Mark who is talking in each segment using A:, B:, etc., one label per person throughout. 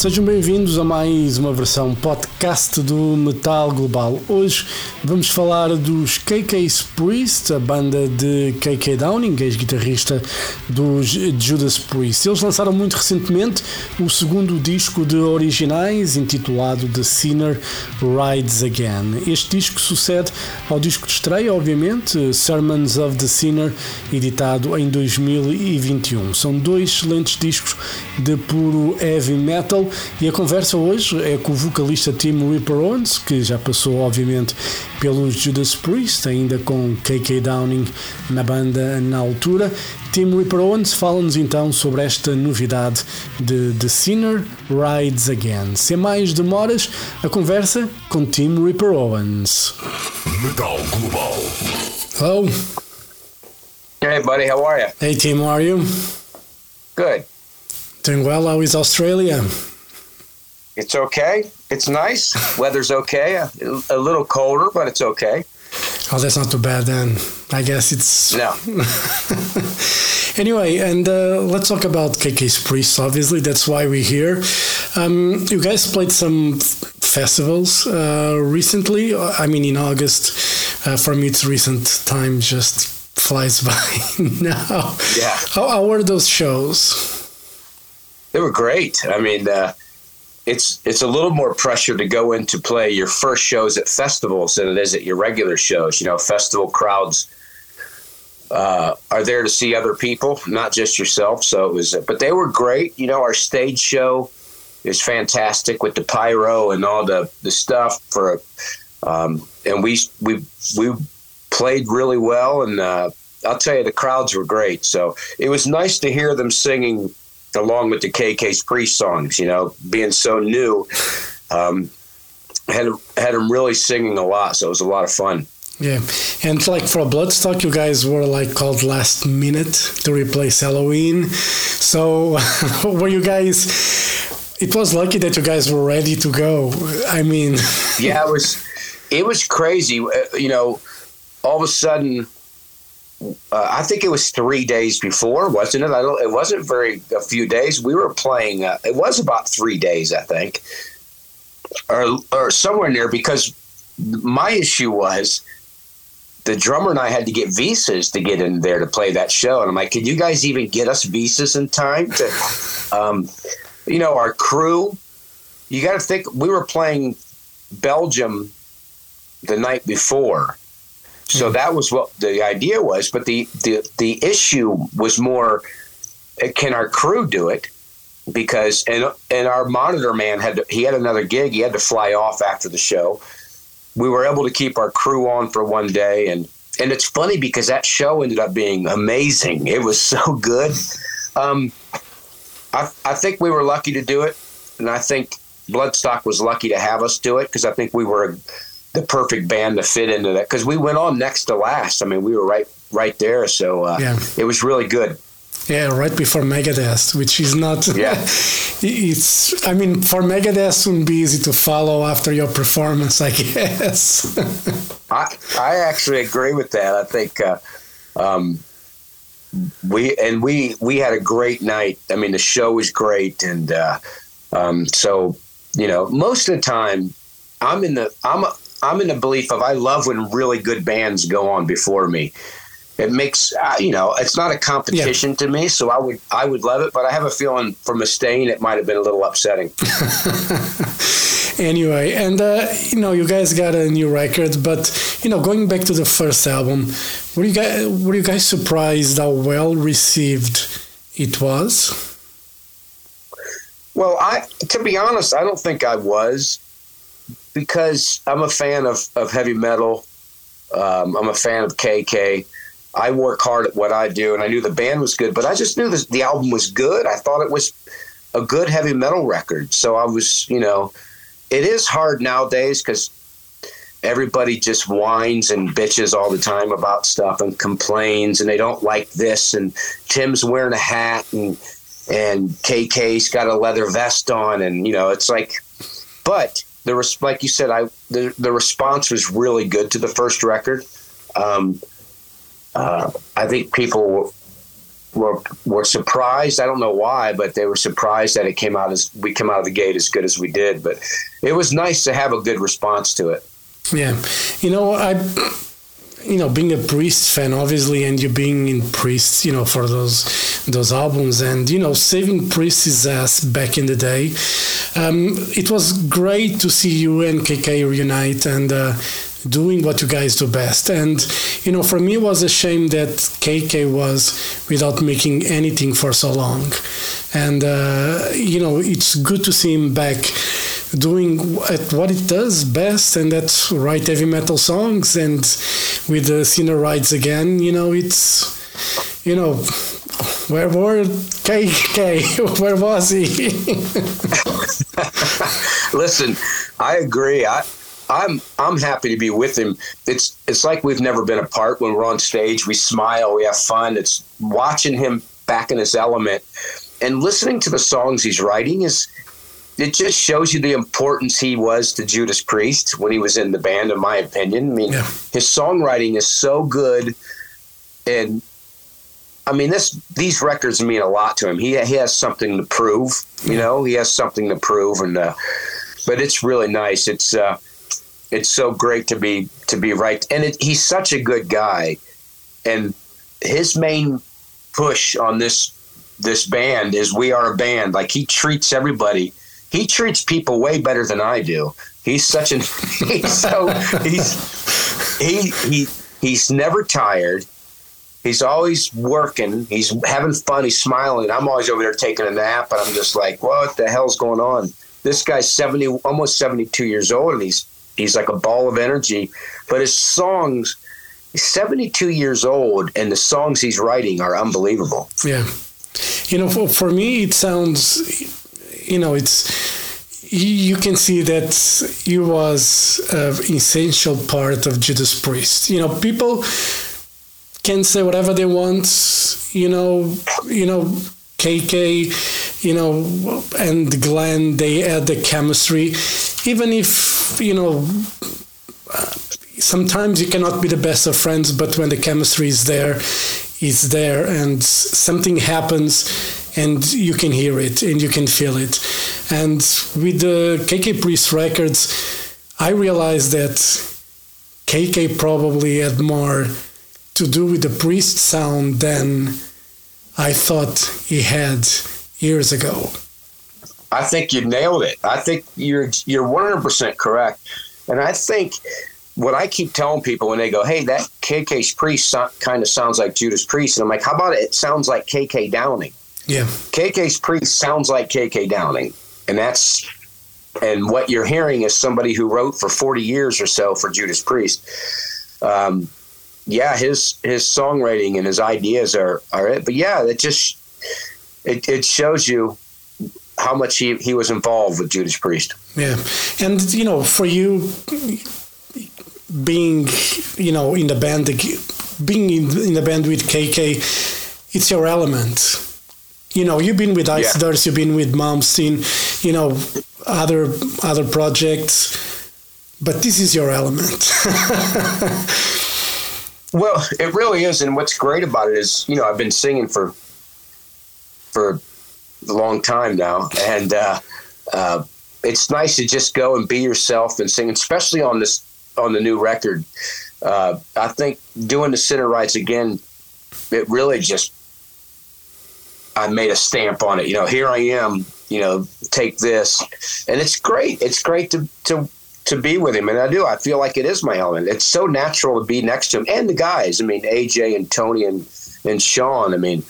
A: Sejam bem-vindos a mais uma versão podcast do Metal Global. Hoje vamos falar dos KK Priest, a banda de KK Downing, ex-guitarrista dos Judas Priest. Eles lançaram muito recentemente o segundo disco de originais, intitulado The Sinner Rides Again. Este disco sucede ao disco de estreia, obviamente, Sermons of the Sinner, editado em 2021. São dois excelentes discos de puro heavy metal e a conversa hoje é com o vocalista Tim Ripper Owens, que já passou, obviamente, pelos Judas Priest, ainda com KK Downing na banda na altura. Tim Ripper Owens fala-nos então sobre esta novidade de The Sinner Rides Again. Sem mais demoras, a conversa com Tim Ripper Owens.
B: Metal Global.
A: Hello.
C: Hey, buddy, how are you?
A: Hey, Tim, how are you?
C: Good.
A: Doing well. How is Australia?
C: It's okay. It's nice. Weather's okay. A, a little colder, but it's okay.
A: Oh, that's not too bad then. I guess it's.
C: No.
A: anyway, and uh, let's talk about KK's Priest, obviously. That's why we're here. Um, you guys played some festivals uh, recently. I mean, in August. Uh, for me, it's recent time just flies by now.
C: Yeah.
A: How, how were those shows?
C: They were great. I mean, uh, it's it's a little more pressure to go into play your first shows at festivals than it is at your regular shows. You know, festival crowds uh, are there to see other people, not just yourself. So it was, but they were great. You know, our stage show is fantastic with the pyro and all the the stuff for, um, and we we we played really well, and uh, I'll tell you, the crowds were great. So it was nice to hear them singing along with the KK's Priest songs. You know, being so new, um, had had them really singing a lot. So it was a lot of fun.
A: Yeah, and like for Bloodstock, you guys were like called last minute to replace Helloween. So were you guys? It was lucky that you guys were ready to go. I mean,
C: yeah, it was it was crazy. Uh, You know, all of a sudden. Uh, I think it was three days before, wasn't it? I don't. It wasn't very a few days. We were playing. Uh, it was about three days, I think, or or somewhere near. Because my issue was the drummer and I had to get visas to get in there to play that show, and I'm like, "Can you guys even get us visas in time to?" Um, you know, our crew. You got to think we were playing Belgium the night before. So that was what the idea was, but the, the the issue was more uh, can our crew do it? Because and and our monitor man had to, he had another gig, he had to fly off after the show. We were able to keep our crew on for one day and and it's funny because that show ended up being amazing. It was so good. Um, I I think we were lucky to do it, and I think Bloodstock was lucky to have us do it because I think we were the perfect band to fit into that because we went on next to last. I mean, we were right right there, so uh,
A: Yeah.
C: it was really good.
A: yeah, right before Megadeth, which is not.
C: Yeah.
A: it's. I mean, for Megadeth, wouldn't be easy to follow after your performance, I guess.
C: I I actually agree with that. I think uh, um, we and we we had a great night. I mean, the show was great, and uh, um, so you know, most of the time, I'm in the I'm I'm in the belief of I love when really good bands go on before me. It makes uh, you know it's not a competition to me, so I would I would love it. But I have a feeling for Mustaine it might have been a little upsetting.
A: anyway, and uh, you know, you guys got a new record, but you know, going back to the first album, were you guys were you guys surprised how well received it was?
C: Well, I to be honest, I don't think I was because I'm a fan of, of heavy metal. Um, I'm a fan of KK. I work hard at what I do, and I knew the band was good, but I just knew the album was good. I thought it was a good heavy metal record. So I was, you know, it is hard nowadays because everybody just whines and bitches all the time about stuff and complains, and they don't like this. And Tim's wearing a hat, and and KK's got a leather vest on, and you know, it's like, but the res- like you said, I the the response was really good to the first record. Um, uh, I think people were were surprised. I don't know why, but they were surprised that it came out as we came out of the gate as good as we did. But it was nice to have a good response to it.
A: Yeah, you know, I, you know, being a Priest fan, obviously, and you being in Priest, you know, for those those albums, and you know, saving Priest's ass back in the day, um, it was great to see you and KK reunite and. Uh, doing what you guys do best. And, you know, for me, it was a shame that KK was without making anything for so long. And, uh, you know, it's good to see him back doing at what it does best, and that's write heavy metal songs. And with the Sinner Rides again, you know, it's, you know, where were KK? Where was he?
C: Listen, I agree. I I'm I'm happy to be with him. It's it's like we've never been apart. When we're on stage, we smile, we have fun. It's watching him back in his element and listening to the songs he's writing is it just shows you the importance he was to Judas Priest when he was in the band, in my opinion. I mean, yeah. his songwriting is so good, and I mean, this these records mean a lot to him. He he has something to prove, you know. He has something to prove, and uh, but it's really nice. It's uh, it's so great to be to be right. And it, he's such a good guy, and his main push on this this band is we are a band. Like he treats everybody. He treats people way better than I do. He's such an he's so he's he he he's never tired. He's always working. He's having fun. He's smiling. I'm always over there taking a nap, and I'm just like, what the hell's going on? This guy's 70, almost 72 years old, and he's He's like a ball of energy. But his songs, he's 72 years old, and the songs he's writing are unbelievable.
A: Yeah. You know, for, for me, it sounds, you know, it's, you can see that he was an essential part of Judas Priest. You know, people can say whatever they want. You know, you know, KK, you know, and Glenn, they had the chemistry. Even if, you know, sometimes you cannot be the best of friends, but when the chemistry is there, it's there, and something happens, and you can hear it and you can feel it. And with the KK Priest records, I realized that KK probably had more to do with the Priest sound than I thought he had years ago.
C: I think you nailed it. I think you're you're 100% correct. And I think what I keep telling people when they go, "Hey, that KK's Priest so- kind of sounds like Judas Priest," and I'm like, "How about it? It sounds like KK Downing."
A: Yeah,
C: KK's Priest sounds like KK Downing, and that's and what you're hearing is somebody who wrote for 40 years or so for Judas Priest. Um, yeah, his his songwriting and his ideas are are it. But yeah, it just it, it shows you how much he, he was involved with Judas Priest.
A: Yeah, and you know, for you being you know in the band, being in, in the band with KK, it's your element. You know, you've been with Ice yeah. you've been with Malmsteen, you know, other other projects, but this is your element.
C: Well, it really is, and what's great about it is, you know, I've been singing for for a long time now, and uh, uh, it's nice to just go and be yourself and sing, especially on this on the new record. Uh, I think doing the Sinner Rides again, it really just I made a stamp on it. You know, here I am. You know, take this, and it's great. It's great to to to be with him, and I do. I feel like it is my element. It's so natural to be next to him, and the guys. I mean, AJ and Tony and and Sean. I mean,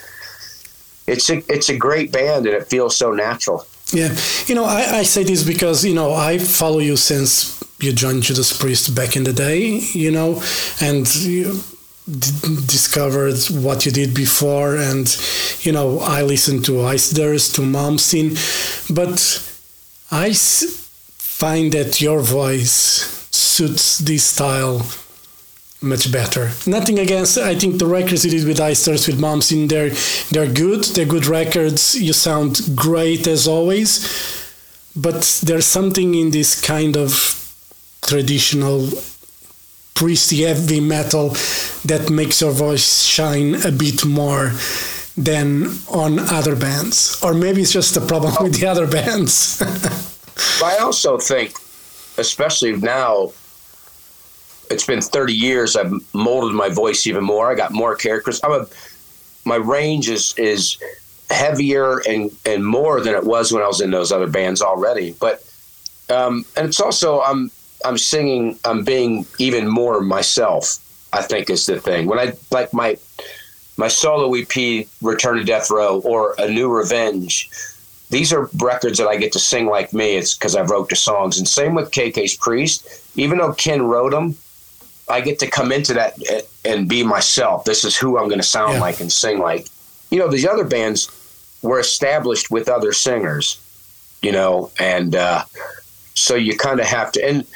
C: it's a it's a great band, and it feels so natural.
A: Yeah, you know, I, I say this because you know I follow you since you joined Judas Priest back in the day, you know, and you discovered what you did before, and you know I listened to Iced Earth, to Malmsteen, but I find that your voice suits this style much better. Nothing against. I think the records you did with Iced Earth, with Malmsteen, they're they're good. They're good records. You sound great as always. but there's something in this kind of traditional priesty heavy metal that makes your voice shine a bit more than on other bands. Or maybe it's just a problem with the other bands.
C: I also think especially now it's been 30 years i've molded my voice even more i got more characters. I'm a my range is is heavier and and more than it was when I was in those other bands already. But um, and it's also I'm I'm singing I'm being even more myself. I think is the thing when I like my my solo EP Return to Death Row or A New Revenge. These are records that I get to sing like me. It's because I wrote the songs, and same with KK's Priest. Even though Ken wrote them, I get to come into that and be myself. This is who I'm going to sound yeah. like and sing like. You know, these other bands, were established with other singers, you know, and uh, so you kind of have to. And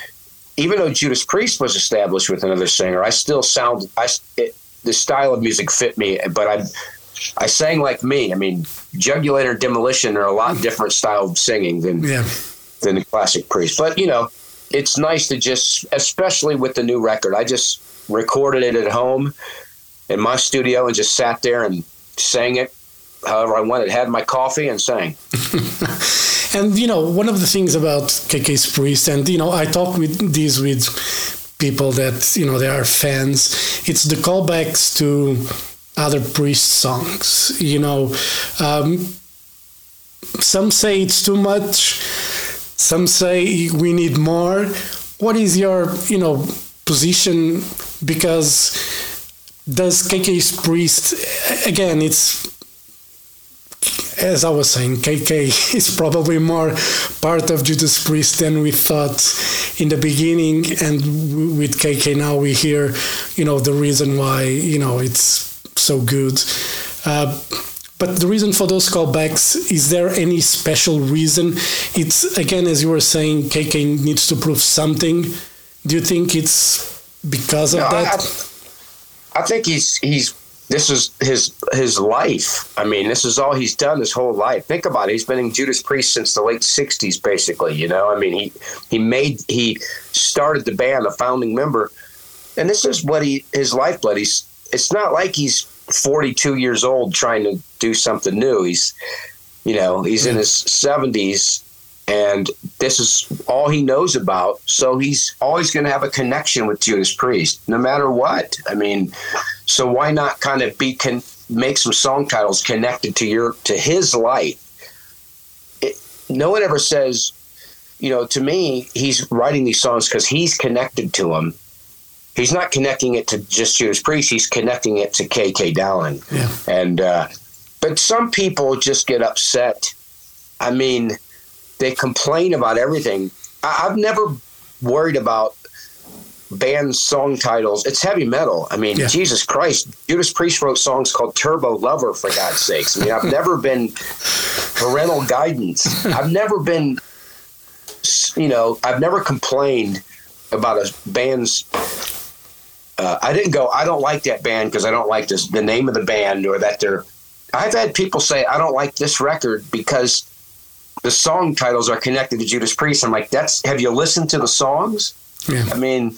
C: even though Judas Priest was established with another singer, I still sound. I it, the style of music fit me, but I I sang like me. I mean, Jugulator, Demolition are a lot different style of singing than yeah. than the classic Priest. But you know, it's nice to just, especially with the new record. I just recorded it at home in my studio and just sat there and sang it however I wanted, had my coffee and sang.
A: and you know, one of the things about KK's Priest, and you know, I talk with these with people that you know they are fans. It's the callbacks to other Priest songs. You know, um, some say it's too much. Some say we need more. What is your you know position? Because does KK's Priest again? It's as I was saying, KK is probably more part of Judas Priest than we thought in the beginning, and with KK now we hear, you know, the reason why you know it's so good. Uh, but the reason for those callbacks is there any special reason? It's again, as you were saying, KK needs to prove something. Do you think it's because of no, that?
C: I, I think he's he's this is his his life. I mean, this is all he's done his whole life. Think about it. He's been in Judas Priest since the late '60s, basically. You know, I mean, he he made he started the band, a founding member, and this is what he his lifeblood. He's it's not like he's 42 years old trying to do something new. He's you know he's in hmm. his 70s and this is all he knows about. So he's always going to have a connection with Judas Priest, no matter what. I mean, so why not kind of be con- make some song titles connected to your to his life? It, no one ever says, you know, to me, he's writing these songs because he's connected to them. He's not connecting it to just Judas Priest. He's connecting it to KK Downing. Yeah. And uh, but some people just get upset. I mean they complain about everything. I, have never worried about band song titles. It's heavy metal. I mean, yeah. Jesus Christ, Judas Priest wrote songs called Turbo Lover, for God's sakes. I mean, I've never been parental guidance. I've never been, you know, I've never complained about a band's. Uh, I didn't go. I don't like that band because I don't like this, the name of the band, or that they're. I've had people say I don't like this record because the song titles are connected to Judas Priest. I'm like, that's have you listened to the songs? Yeah. I mean,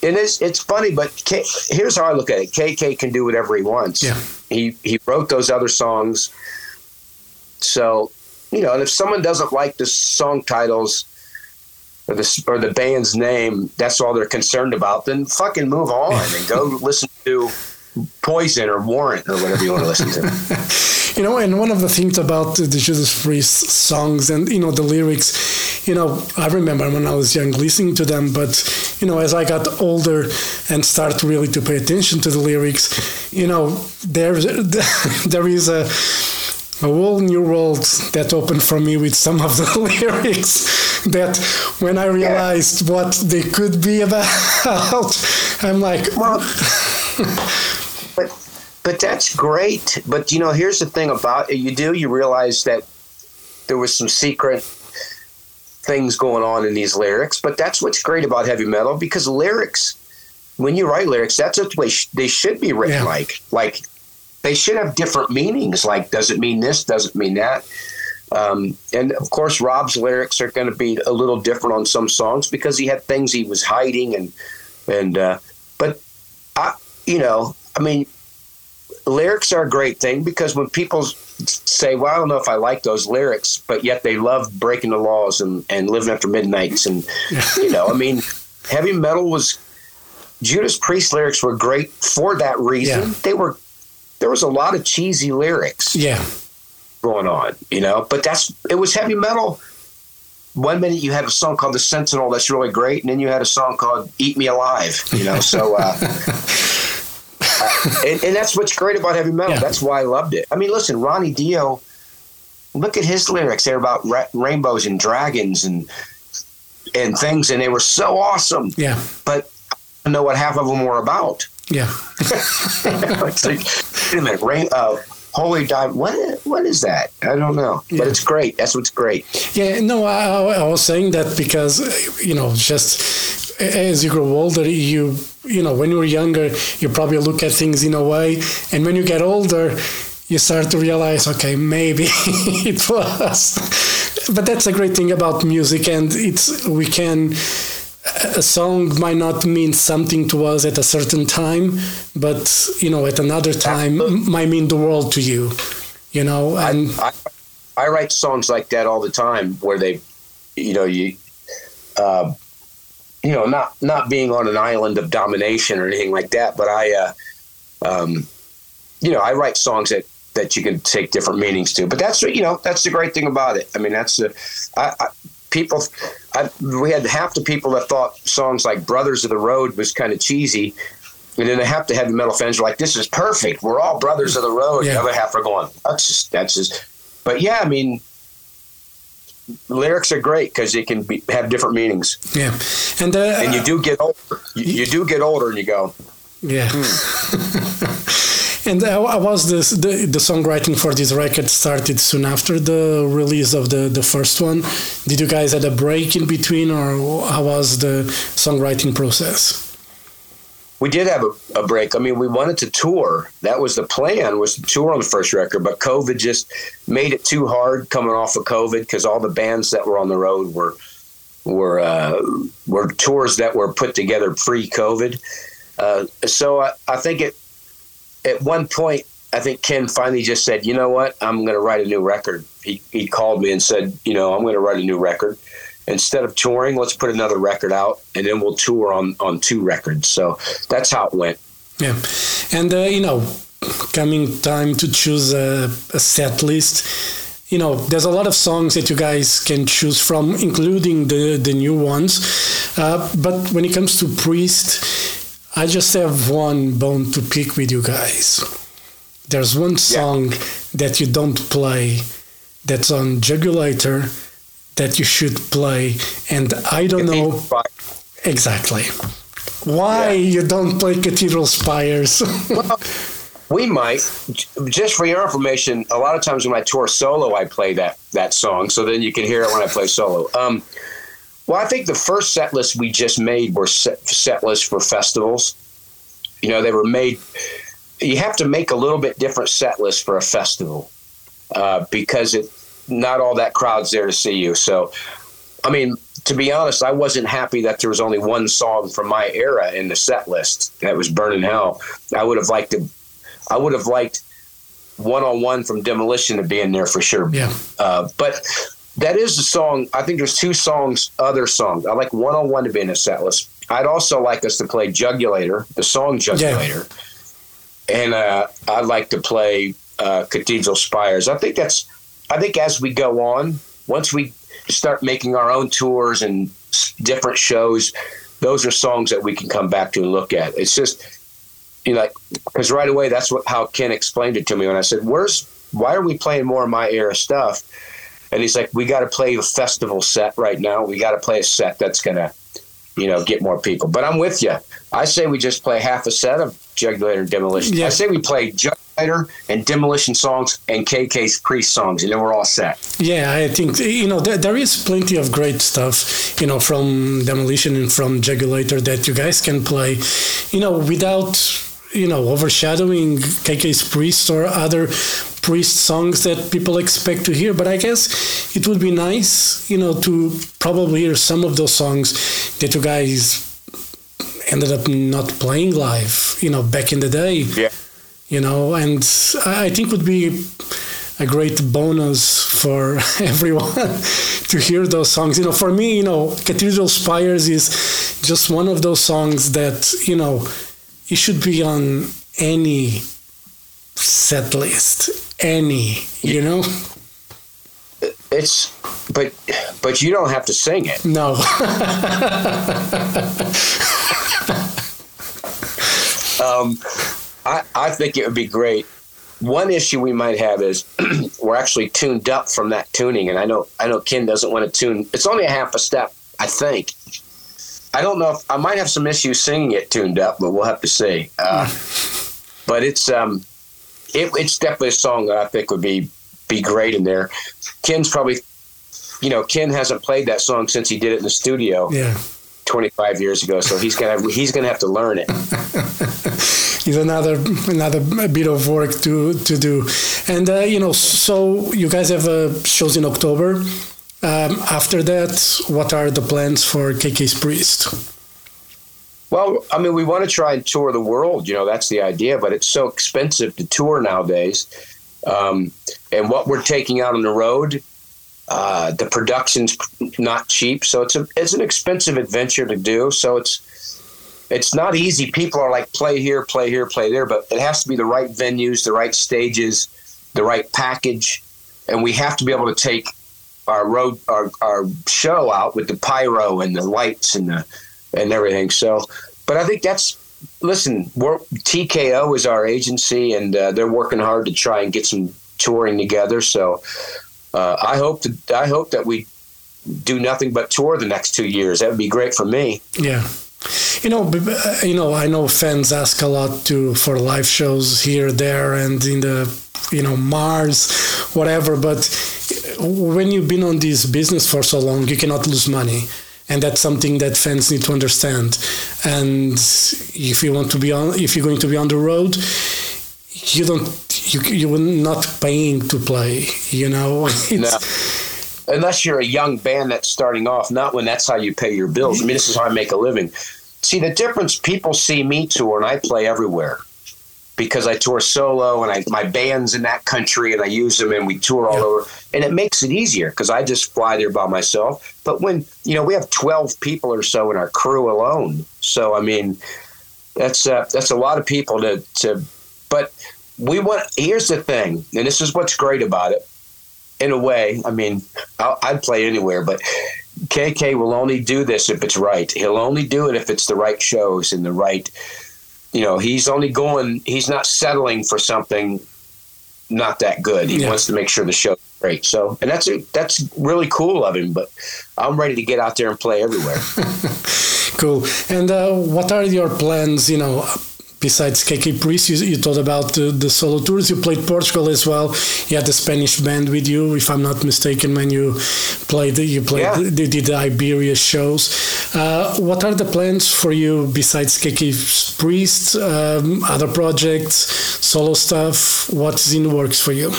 C: it is it's funny, but K, here's how I look at it: KK can do whatever he wants.
A: Yeah.
C: He he wrote those other songs, so you know, and if someone doesn't like the song titles or the or the band's name, that's all they're concerned about. Then fucking move on and go listen to Poison or Warrant or whatever you want to listen
A: to. you know, and one of the things about the Judas Priest songs and you know the lyrics, you know, I remember when I was young listening to them, but you know, as I got older and start really to pay attention to the lyrics, you know, there's there is a a whole new world that opened for me with some of the lyrics that when I realized yeah. what they could be about, I'm like, well,
C: but that's great. But you know, here's the thing about it. You do you realize that there was some secret things going on in these lyrics. But that's what's great about heavy metal because lyrics, when you write lyrics, that's the way sh- they should be written. Yeah. Like like they should have different meanings. Like does it mean this? Does it mean that? Um, and of course, Rob's lyrics are going to be a little different on some songs because he had things he was hiding and and uh, but I you know I mean lyrics are a great thing because when people say, "Well, I don't know if I like those lyrics," but yet they love breaking the laws and and living after midnights and you know I mean heavy metal was Judas Priest lyrics were great for that reason.
A: Yeah.
C: They were there was a lot of cheesy lyrics
A: Yeah.
C: going on, you know. But that's it was heavy metal. One minute you had a song called "The Sentinel" that's really great, and then you had a song called "Eat Me Alive," you know. So, uh, uh, and, and that's what's great about heavy metal.
A: Yeah.
C: That's why I loved it. I mean, listen, Ronnie Dio. Look at his lyrics. They're about ra- rainbows and dragons and and things, and they were so awesome.
A: Yeah.
C: But I don't know what half of them were about.
A: Yeah.
C: it's like, wait a minute, rain, uh, holy diamond. What? What is that? I don't know,
A: Yeah.
C: but it's great. That's what's great.
A: Yeah, no, I, I was saying that because you know, just as you grow older, you you know, when you're younger, you probably look at things in a way, and when you get older, you start to realize, okay, maybe it was. But that's a great thing about music, and it's we can. A song might not mean something to us at a certain time, but you know, at another time,
C: Absolutely.
A: might mean the world to you. You know, and
C: I, I write songs like that all the time, where they, you know, you, uh, you know, not not being on an island of domination or anything like that, but I, uh, um, you know, I write songs that that you can take different meanings to. But that's you know that's the great thing about it. I mean, that's the I, I, people. I, we had half the people that thought songs like "Brothers of the Road" was kind of cheesy. And then half the heavy metal fans are like, "This is perfect. We're all brothers of the road."
A: Yeah.
C: The other half are going, "That's just that's just." But yeah, I mean, lyrics are great because they can be, have different meanings,
A: yeah, and uh,
C: and you do get older. You, you do get older, and you go,
A: Yeah. and uh, how was this, the the songwriting for this record started soon after the release of the the first one? Did you guys had a break in between, or how was the songwriting process?
C: We did have a, a break. I mean, we wanted to tour. That was the plan was to tour on the first record, but COVID just made it too hard coming off of COVID because all the bands that were on the road were were uh, were tours that were put together pre-COVID. Uh, so I, I think it at one point I think Ken finally just said, "You know what? I'm going to write a new record." He he called me and said, "You know, I'm going to write a new record." Instead of touring, let's put another record out, and then we'll tour on on two records. So that's how it went.
A: Yeah, and uh, you know, coming time to choose a, a set list. You know, there's a lot of songs that you guys can choose from, including the the new ones. Uh, but when it comes to Priest, I just have one bone to pick with you guys. There's one song that you don't play that's on Jugulator that you should play, and I don't know exactly why
C: Yeah.
A: you don't play Cathedral Spires.
C: We might. Just for your information, a lot of times when I tour solo, I play that that song, so then you can hear it when I play solo. Um, well, I think the first set list we just made were set, set lists for festivals. You know, they were made. You have to make a little bit different set list for a festival uh, because it not all that crowd's there to see you. So, I mean, to be honest, I wasn't happy that there was only one song from my era in the set list. That was "Burning Hell." I would have liked to. I would have liked "One on One" from Demolition to be in there for sure.
A: yeah,
C: Uh, but that is the song. I think there's two songs, other songs. I like "One on One" to be in the set list. I'd also like us to play "Jugulator," the song "Jugulator," and uh, I'd like to play uh, "Cathedral Spires." I think that's. I think as we go on, once we start making our own tours and different shows, those are songs that we can come back to and look at. It's just, you know, because right away that's what how Ken explained it to me when I said, "Where's why are we playing more of my era stuff?" And he's like, "We got to play a festival set right now. We got to play a set that's gonna, you know, get more people." But I'm with you. I say we just play half a set of Jugulator and Demolition.
A: Yeah.
C: I say we play Jugulator and Demolition songs and KK's Priest songs, and then we're all set.
A: yeah. I think you know there, there is plenty of great stuff, you know, from Demolition and from Jugulator that you guys can play, you know, without you know overshadowing KK's Priest or other Priest songs that people expect to hear. But I guess it would be nice, you know, to probably hear some of those songs that you guys ended up not playing live, you know, back in the day.
C: Yeah.
A: You know, and I think would be a great bonus for everyone to hear those songs. You know, for me, you know, Cathedral Spires is just one of those songs that, you know, it should be on any set list. Any, you know?
C: It's but but you don't have to sing it.
A: No.
C: Um, I I think it would be great. One issue we might have is we're actually tuned up from that tuning, and I know I know Ken doesn't want to tune. It's only a half a step, I think. I don't know if I might have some issues singing it tuned up, but we'll have to see. Uh, but it's um, it, it's definitely a song that I think would be be great in there. Ken's probably, you know, Ken hasn't played that song since he did it in the studio
A: yeah.
C: 25 years ago, so he's gonna he's gonna have to learn it.
A: is another another bit of work to to do and uh, you know so you guys have uh, shows in october um, after that what are the plans for kk's priest
C: Well, I mean, we want to try and tour the world. You know, that's the idea, but it's so expensive to tour nowadays. Um, and what we're taking out on the road, uh, the production's not cheap, so it's a it's an expensive adventure to do. So it's it's not easy. People are like play here, play here, play there, but it has to be the right venues, the right stages, the right package, and we have to be able to take our road our, our show out with the pyro and the lights and the and everything. So, but I think that's listen. TKO is our agency, and uh, they're working hard to try and get some touring together. So, uh, I hope to, I hope that we do nothing but tour the next two years. That would be great for me.
A: yeah you know uh, you know i know fans ask a lot to for live shows here there and in the you know mars whatever but when you've been on this business for so long you cannot lose money and that's something that fans need to understand and if you want to be on if you're going to be on the road you don't you you're not paying to play you know
C: unless you're a young band that's starting off, not when that's how you pay your bills. I mean, this is how I make a living. See, the difference people see me tour and I play everywhere because I tour solo and I my band's in that country and I use them and we tour all
A: Yeah.
C: over and it makes it easier because I just fly there by myself. But when you know we have twelve people or so in our crew alone, so I mean that's uh, that's a lot of people to to. But we want. Here's the thing, and this is what's great about it. In a way, I mean, I'll, I'd play anywhere, but KK will only do this if it's right. He'll only do it if it's the right shows and the right. You know, he's only going. He's not settling for something not that good. He
A: Yeah.
C: wants to make sure the show's great. So, and that's that's really cool of him. But I'm ready to get out there and play everywhere.
A: Cool. And uh, what are your plans? You know, besides KK Priest, you, you thought about the, the solo tours. You played Portugal as well. You had the Spanish band with you, if I'm not mistaken. When you played, you played,
C: Yeah.
A: the, did the Iberia shows. Uh, what are the plans for you besides KK Priest? Um, other projects, solo stuff. What's in the works for you?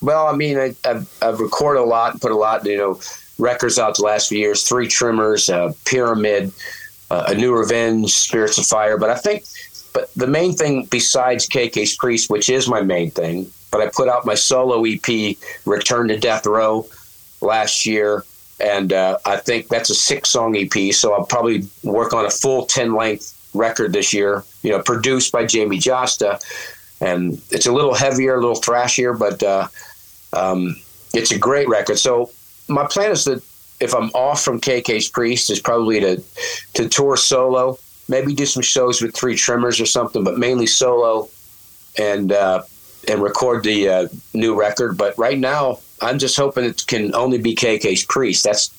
C: Well, I mean, I, I've, I've recorded a lot, put a lot, you know, records out the last few years. Three Tremors, uh, Pyramid, uh, A New Revenge, Spirits of Fire. But I think, but the main thing besides KK's Priest, which is my main thing, but I put out my solo EP, Return to Death Row, last year, and uh, I think that's a six-song EP. So I'll probably work on a full ten-length record this year. You know, produced by Jamey Jasta, and it's a little heavier, a little thrashier, but. Uh, um, it's a great record. So my plan is that if I'm off from KK's Priest, is probably to to tour solo, maybe do some shows with Three Tremors or something, but mainly solo, and uh, and record the uh, new record. But right now, I'm just hoping it can only be KK's Priest. That's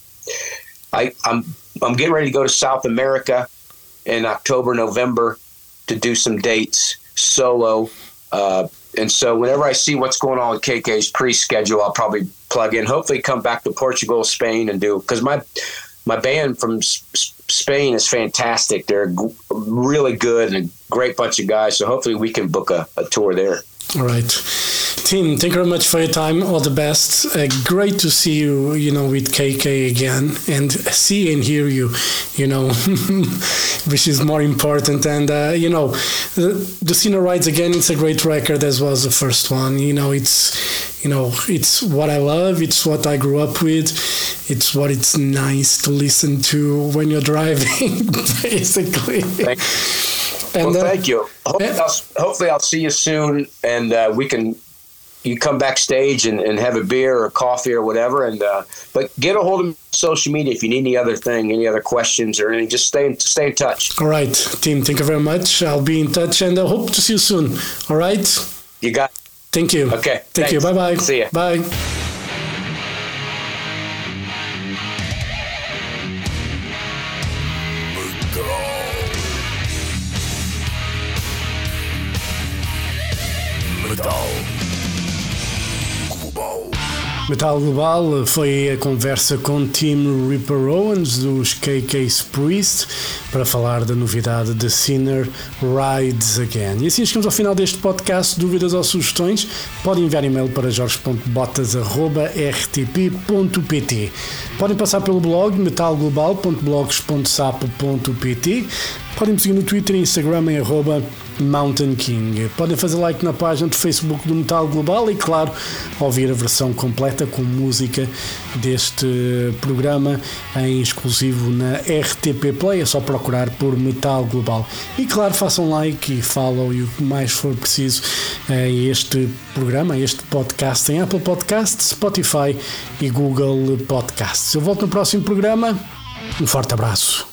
C: I I'm I'm getting ready to go to South America in October, November to do some dates solo. Uh, and so whenever I see what's going on with KK's pre-schedule, I'll probably plug in. Hopefully, come back to Portugal, Spain, and do because my my band from S- Spain is fantastic. They're g- really good and a great bunch of guys. So hopefully, we can book a, a tour there.
A: All right. Tim, thank you very much for your time. All the best. Uh, great to see you, you know, with KK again and see and hear you, you know, which is more important. And, uh, you know, the, the Sinner Rides again, it's a great record as was the first one. You know, it's, you know, it's what I love. It's what I grew up with. It's what it's nice to listen to when you're driving, basically.
C: Thank and, well, uh, thank you. Hopefully, yeah. I'll, hopefully, I'll see you soon, and uh, we can you come backstage and, and have a beer or coffee or whatever. And uh, but get a hold of me on social media if you need any other thing, any other questions or anything. Just stay in, stay in touch.
A: All right, team. Thank you very much. I'll be in touch and I hope to see you soon. All right.
C: You got. It.
A: Thank you.
C: Okay.
A: Thank thanks. you. Bye bye.
C: See you.
A: Bye. Metal Global foi a conversa com Tim Ripper Owens dos KK Priest para falar da novidade de Sinner Rides Again. E assim chegamos ao final deste podcast. Dúvidas ou sugestões? Podem enviar e-mail para jorge.botas.rtp.pt. Podem passar pelo blog metalglobal.blogs.sapo.pt. Podem me seguir no Twitter e Instagram em arroba Mountain King. Podem fazer like na página do Facebook do Metal Global e, claro, ouvir a versão completa com música deste programa em exclusivo na RTP Play. É só procurar por Metal Global. E, claro, façam like e follow e o que mais for preciso em este programa, este podcast em Apple Podcasts, Spotify e Google Podcasts. Eu volto no próximo programa. Um forte abraço.